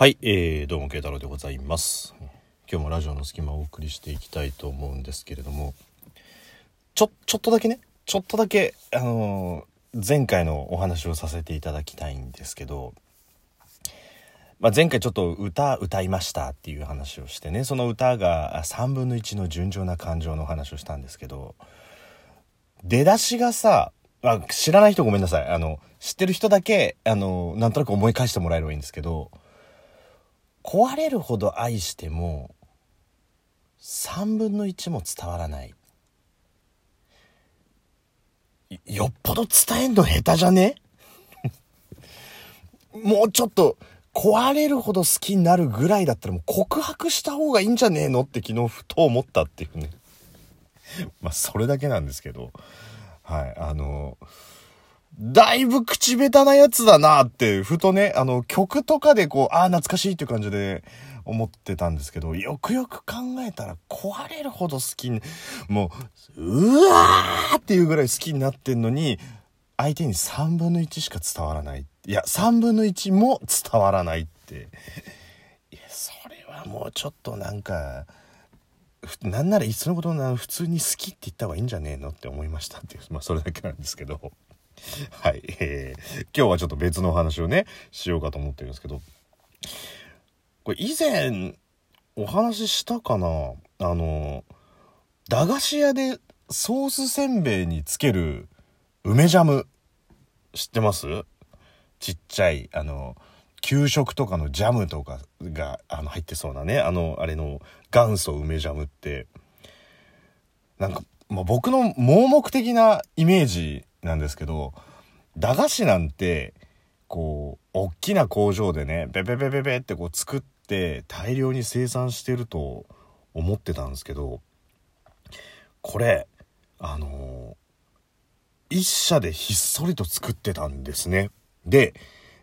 はい、えー、どうも慶太郎でございます。今日もラジオの隙間をお送りしていきたいと思うんですけれどもちょちょっとだけねちょっとだけあのー前回のお話をさせていただきたいんですけど、まあ、前回ちょっと歌歌いましたっていう話をしてねその歌が3分の1の純情な感情の話をしたんですけど出だしがさあ知らない人ごめんなさい。あの知ってる人だけあのなんとなく思い返してもらえればいいんですけど壊れるほど愛しても3分の1も伝わらない。よっぽど伝えんの下手じゃね？もうちょっと壊れるほど好きになるぐらいだったらもう告白した方がいいんじゃねえのって昨日ふと思ったっていうね。まあそれだけなんですけど。はいあのだいぶ口下手なやつだなって、ふとね、あの、曲とかでこう、ああ、懐かしいっていう感じで思ってたんですけど、よくよく考えたら壊れるほど好きに、もう、うわーっていうぐらい好きになってんのに、相手に3分の1しか伝わらない。いや、3分の1も伝わらないって。いや、それはもうちょっとなんか、なんならいっそのことな普通に好きって言った方がいいんじゃねえのって思いましたっていう、まあそれだけなんですけど。はい、えー、今日はちょっと別のお話をねしようかと思ってるんですけど。これ以前お話ししたかな？あの駄菓子屋でソースせんべいにつける梅ジャム。知ってます？ちっちゃいあの給食とかのジャムとかがあの入ってそうなね。あのあれの元祖梅ジャムって。なんか、まあ、僕の盲目的なイメージなんですけど駄菓子なんてこう大きな工場でねベベベベベってこう作って大量に生産してると思ってたんですけどこれあの一社でひっそりと作ってたんですね。で、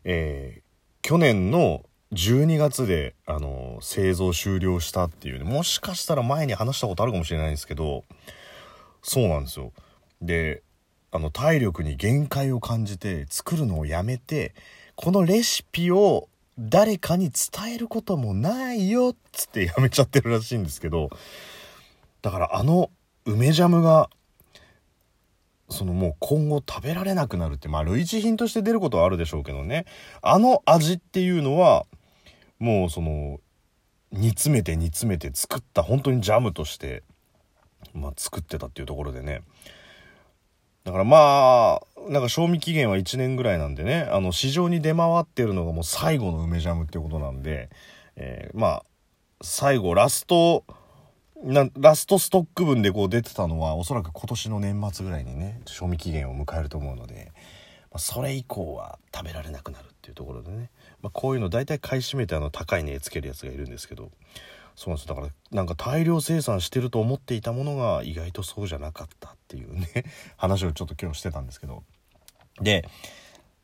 えー去年の12月で、あの製造終了したっていうねもしかしたら前に話したことあるかもしれないんですけどそうなんですよ。であの体力に限界を感じて作るのをやめてこのレシピを誰かに伝えることもないよっつってやめちゃってるらしいんですけどだからあの梅ジャムがそのもう今後食べられなくなるってまあ類似品として出ることはあるでしょうけどね。あの味っていうのはもうその煮詰めて煮詰めて作った本当にジャムとして、まあ、作ってたっていうところでね。だからまあなんか賞味期限は1年ぐらいなんでねあの市場に出回ってるのがもう最後の梅ジャムってことなんで、えーまあ最後ラストラストストック分でこう出てたのはおそらく今年の年末ぐらいにね賞味期限を迎えると思うので、まあ、それ以降は食べられなくなるっていうところでね、まあ、こういうの大体買い占めてあの高い値つけるやつがいるんですけどそうなんです。だからなんか大量生産してると思っていたものが意外とそうじゃなかったっていうね 話をちょっと今日してたんですけど。で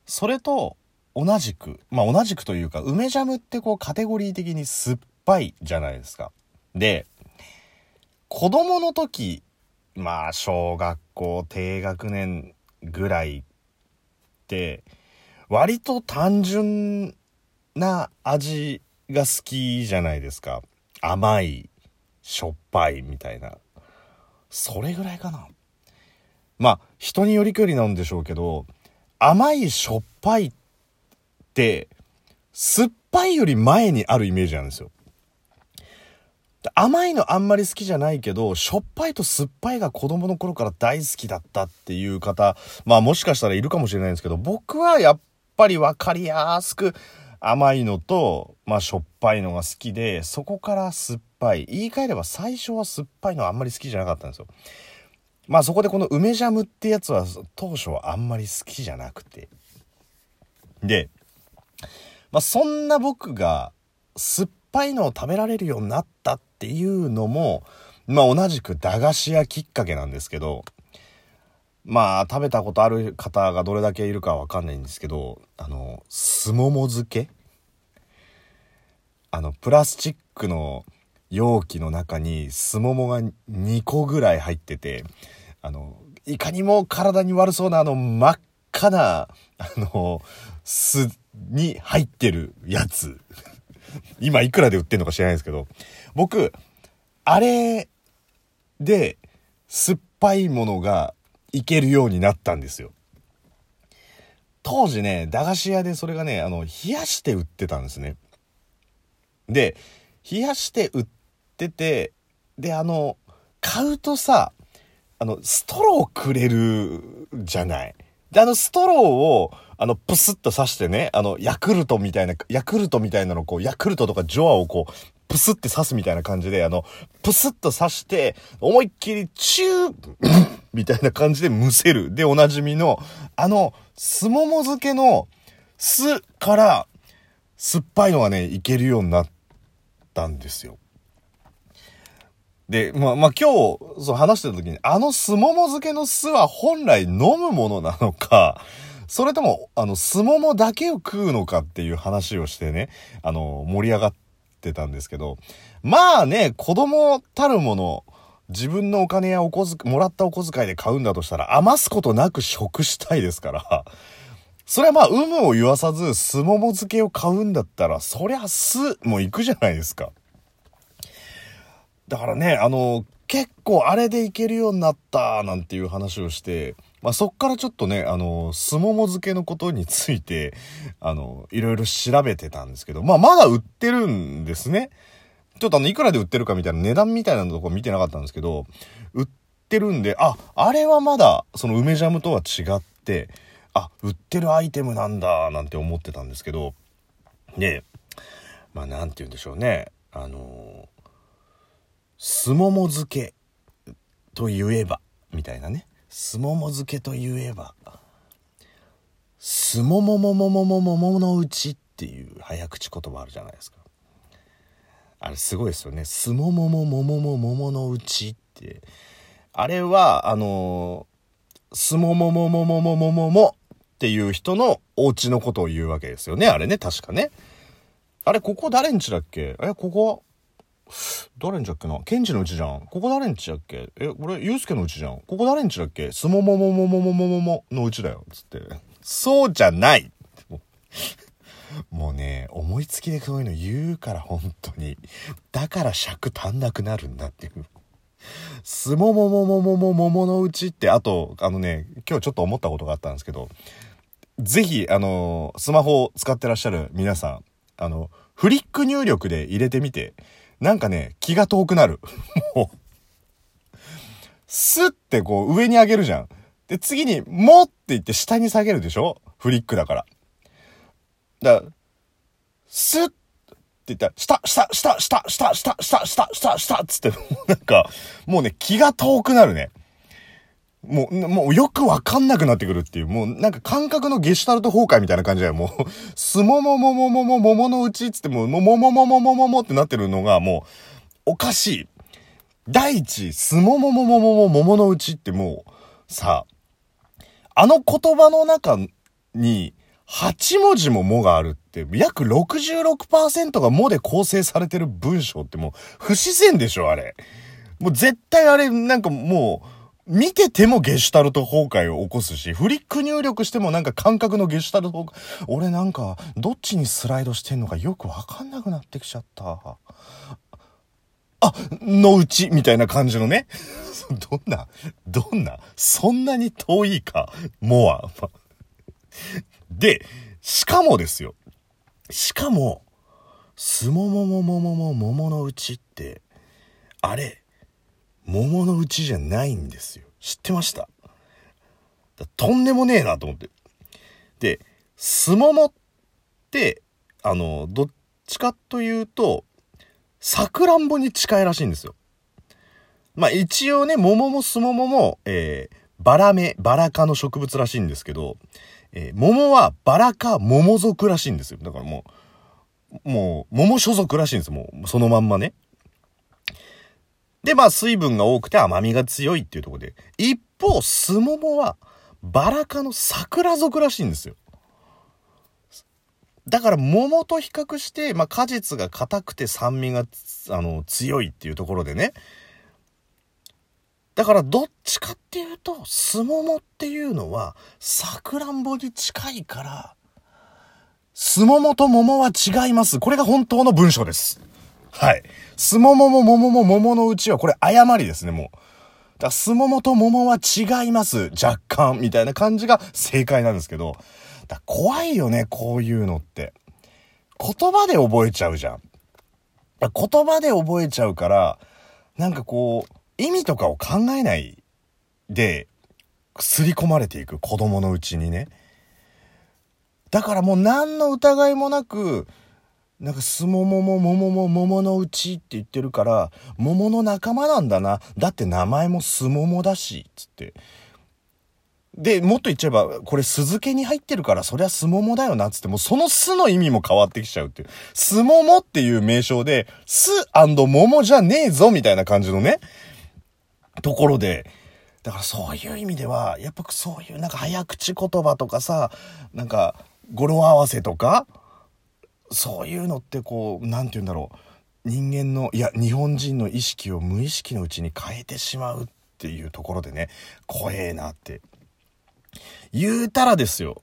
それと同じくまあ同じくというか梅ジャムってこうカテゴリー的に酸っぱいじゃないですか。で子供の時まあ小学校低学年ぐらいって割と単純な味が好きじゃないですか。甘いしょっぱいみたいな。それぐらいかな。まあ人によりくりなんでしょうけど甘いしょっぱいって酸っぱいより前にあるイメージなんですよ。甘いのあんまり好きじゃないけど、しょっぱいと酸っぱいが子供の頃から大好きだったっていう方、まあもしかしたらいるかもしれないんですけど、僕はやっぱりわかりやすく甘いのと、まあしょっぱいのが好きで、そこから酸っぱい。言い換えれば最初は酸っぱいのはあんまり好きじゃなかったんですよ。まあそこでこの梅ジャムってやつは当初はあんまり好きじゃなくて。で、まあそんな僕が酸っぱいのを食べられるようになったっていうのも、まあ同じく駄菓子屋きっかけなんですけど、まあ食べたことある方がどれだけいるかわかんないんですけど、あの、すもも漬け？あの、プラスチックの容器の中にすももが2個ぐらい入ってて、あの、いかにも体に悪そうなあの真っ赤な、あの、巣に入ってるやつ。今いくらで売ってんのか知らないですけど、僕、あれで酸っぱいものがいけるようになったんですよ。当時ね、駄菓子屋でそれがね、あの、冷やして売ってたんですね。で、冷やして売ってて、で、あの、買うとさ、あの、ストローくれるじゃない。で、あの、ストローを、あの、プスッと刺してね、あの、ヤクルトみたいな、ヤクルトみたいなのこう、ヤクルトとかジョアをこう、プスって刺すみたいな感じで、あの、プスッと刺して、思いっきりチューみたいな感じでむせる。で、おなじみの、あの、すもも漬けの酢から酸っぱいのがね、いけるようになったんですよ。で、まあ、まあ、今日、そう話してた時に、あのすもも漬けの酢は本来飲むものなのか、それとも、あの、すももだけを食うのかっていう話をしてね、あの、盛り上がってたんですけど、まあね、子供たるもの、自分のお金やお小遣、もらったお小遣いで買うんだとしたら余すことなく食したいですから、それはまあ、有無を言わさず、すもも漬けを買うんだったら、そりゃ酢も行くじゃないですか。だからね、あの、結構あれでいけるようになったなんていう話をして、まあ、そっからちょっとね、あの、すもも漬けのことについて、あの、いろいろ調べてたんですけど、まあ、まだ売ってるんですね。ちょっとあの、いくらで売ってるかみたいな値段みたいなとこ見てなかったんですけど、売ってるんで、あ、あれはまだ、その梅ジャムとは違って、あ、売ってるアイテムなんだ、なんて思ってたんですけど、で、まあ、なんて言うんでしょうね。あのすもも漬けと言えば、みたいなね。すもも漬けと言えば、すもももももももものうちっていう早口言葉あるじゃないですか。あれすごいですよね。すもももももももものうちって。あれは、あのすもももももももももっていう人のお家のことを言うわけですよね。あれね、確かね。あれ、ここ誰んちだっけえ、ここ誰んちだっけなケンジのうちじゃん。ここ誰んちだっけえ、俺、ユうスケのうちじゃん。ここ誰んちだっけすももももももももものうちだよ。つって。そうじゃないもうね、思いつきでそういうの言うから本当に。だから尺足んなくなるんだっていう。すもももももももものうちって、あと、あのね、今日ちょっと思ったことがあったんですけど、ぜひ、あの、スマホを使ってらっしゃる皆さん、あの、フリック入力で入れてみて、なんかね、気が遠くなる。もう、スってこう上に上げるじゃん。で、次に、もって言って下に下げるでしょ？フリックだから。だから、スッって言ったら、下、下、下、下、下、下、下、下、下、下、つって、もうなんか、もうね、気が遠くなるね。もう、もうよくわかんなくなってくるっていう、もうなんか感覚のゲシュタルト崩壊みたいな感じだよ。もう、すもももももももものうちっつっても、ももももももももってなってるのがもう、おかしい。第一、すもももももももものうちってもう、さ、あの言葉の中に、8文字ももがあるって、約66%がもで構成されてる文章ってもう不自然でしょ、あれ。もう絶対あれ、なんかもう、見ててもゲシュタルト崩壊を起こすし、フリック入力してもなんか感覚のゲシュタルト崩壊、俺なんか、どっちにスライドしてんのかよくわかんなくなってきちゃった。あ、のうち、みたいな感じのね。どんな、どんな、そんなに遠いか、もは。で、しかもですよ。しかも、すもももももももものうちって、あれ、桃の内じゃないんですよ。知ってました？とんでもねえなと思って。で、すももって、あの、どっちかというと、さくらんぼに近いらしいんですよ。まあ一応ね、桃もすももも、えー、バラメ、バラ科の植物らしいんですけど、えー、桃はバラ科桃属らしいんですよ。だからもう、もう、桃所属らしいんですもう、そのまんまね。で、まあ水分が多くて甘みが強いっていうとこで。一方、スモモはバラ科の桜属らしいんですよ。だから桃と比較して、まあ果実が硬くて酸味があの強いっていうところでね。だからどっちかっていうと、スモモっていうのはさくらんぼに近いから、すももと桃は違います。これが本当の文章です。はい。すももも桃も桃のうちはこれ誤りですね、もう。だすももと桃は違います。若干。みたいな感じが正解なんですけど。だ怖いよね、こういうのって。言葉で覚えちゃうじゃん。言葉で覚えちゃうから、なんかこう、意味とかを考えないで、すり込まれていく子供のうちにね。だからもう何の疑いもなく、なんかすもももももも桃のうちって言ってるから、桃の仲間なんだな。だって名前もすももだし、つって。で、もっと言っちゃえば、これ酢漬けに入ってるから、そりゃすももだよな、つって、もうその酢の意味も変わってきちゃうっていう。すももっていう名称で、酢桃じゃねえぞ、みたいな感じのね、ところで、だからそういう意味では、やっぱそういうなんか早口言葉とかさ、なんか語呂合わせとか、そういうのってこう、なんて言うんだろう。人間の、いや、日本人の意識を無意識のうちに変えてしまうっていうところでね、怖えなって言うたらですよ。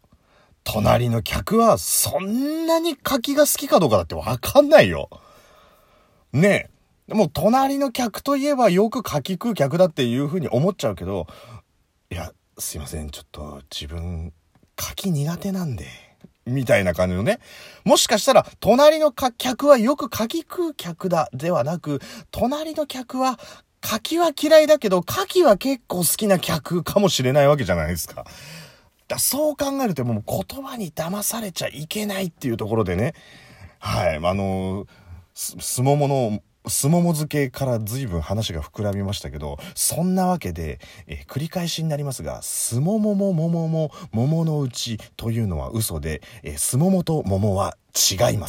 隣の客はそんなに柿が好きかどうかだってわかんないよ。ねえ。もう隣の客といえばよく柿食う客だっていう風に思っちゃうけど、いや、すいません、ちょっと自分、柿苦手なんで。みたいな感じのね。もしかしたら、隣の客はよく柿食う客だ、ではなく、隣の客は、柿は嫌いだけど、牡蠣は結構好きな客かもしれないわけじゃないですか。だそう考えるともう言葉に騙されちゃいけないっていうところでね、はい、あの、すすももの、すもも漬けから随分話が膨らみましたけど、そんなわけで、え繰り返しになりますが、すもももももも桃のうちというのは嘘で、えすももと桃は違います。